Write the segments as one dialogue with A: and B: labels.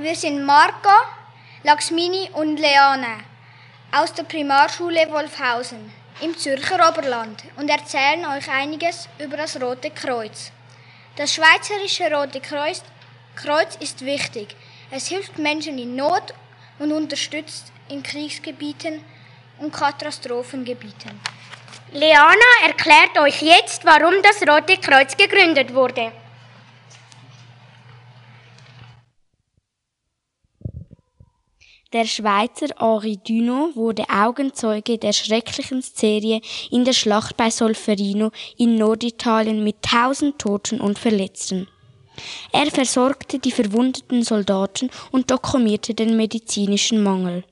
A: Wir sind Marco, Laxmini und Leane aus der Primarschule Wolfhausen im Zürcher Oberland und erzählen euch einiges über das Rote Kreuz. Das Schweizerische Rote Kreuz, Kreuz ist wichtig. Es hilft Menschen in Not und unterstützt in Kriegsgebieten und Katastrophengebieten.
B: Leana erklärt euch jetzt, warum das Rote Kreuz gegründet wurde.
C: Der Schweizer Henri Dunant wurde Augenzeuge der schrecklichen Szene in der Schlacht bei Solferino in Norditalien mit tausend Toten und Verletzten. Er versorgte die verwundeten Soldaten und dokumentierte den medizinischen Mangel.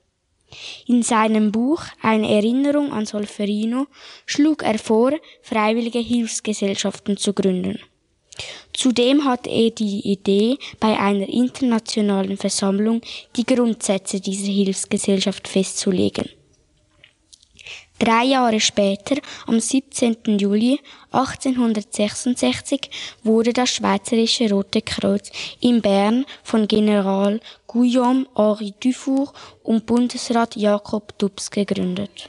C: In seinem Buch Eine Erinnerung an Solferino schlug er vor, freiwillige Hilfsgesellschaften zu gründen. Zudem hatte er die Idee, bei einer internationalen Versammlung die Grundsätze dieser Hilfsgesellschaft festzulegen. Drei Jahre später, am 17. Juli 1866, wurde das Schweizerische Rote Kreuz in Bern von General Guillaume Henri Dufour und Bundesrat Jakob Dubs gegründet.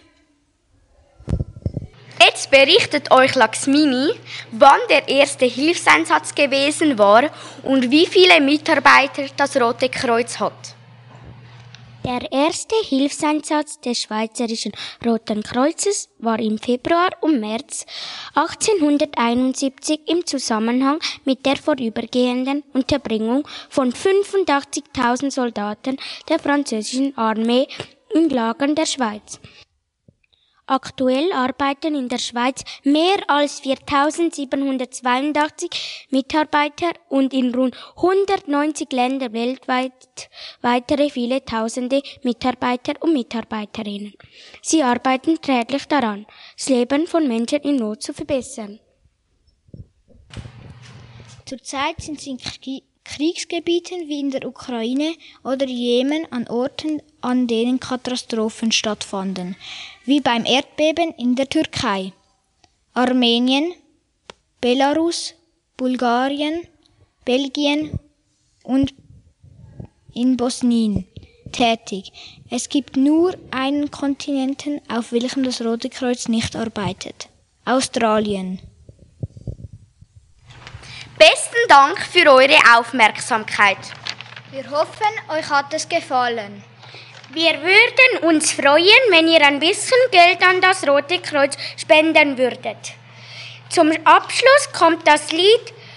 B: Jetzt berichtet euch Laxmini, wann der erste Hilfseinsatz gewesen war und wie viele Mitarbeiter das Rote Kreuz hat.
D: Der erste Hilfseinsatz des Schweizerischen Roten Kreuzes war im Februar und März 1871 im Zusammenhang mit der vorübergehenden Unterbringung von 85.000 Soldaten der französischen Armee in Lagern der Schweiz. Aktuell arbeiten in der Schweiz mehr als 4782 Mitarbeiter und in rund 190 Ländern weltweit weitere viele tausende Mitarbeiter und Mitarbeiterinnen. Sie arbeiten täglich daran, das Leben von Menschen in Not zu verbessern.
A: Zurzeit sind sie in Kriegsgebieten wie in der Ukraine oder Jemen an Orten, an denen Katastrophen stattfanden, wie beim Erdbeben in der Türkei, Armenien, Belarus, Bulgarien, Belgien und in Bosnien tätig. Es gibt nur einen Kontinenten, auf welchem das Rote Kreuz nicht arbeitet. Australien.
B: Besten Dank für eure Aufmerksamkeit.
A: Wir hoffen, euch hat es gefallen.
B: Wir würden uns freuen, wenn ihr ein bisschen Geld an das Rote Kreuz spenden würdet. Zum Abschluss kommt das Lied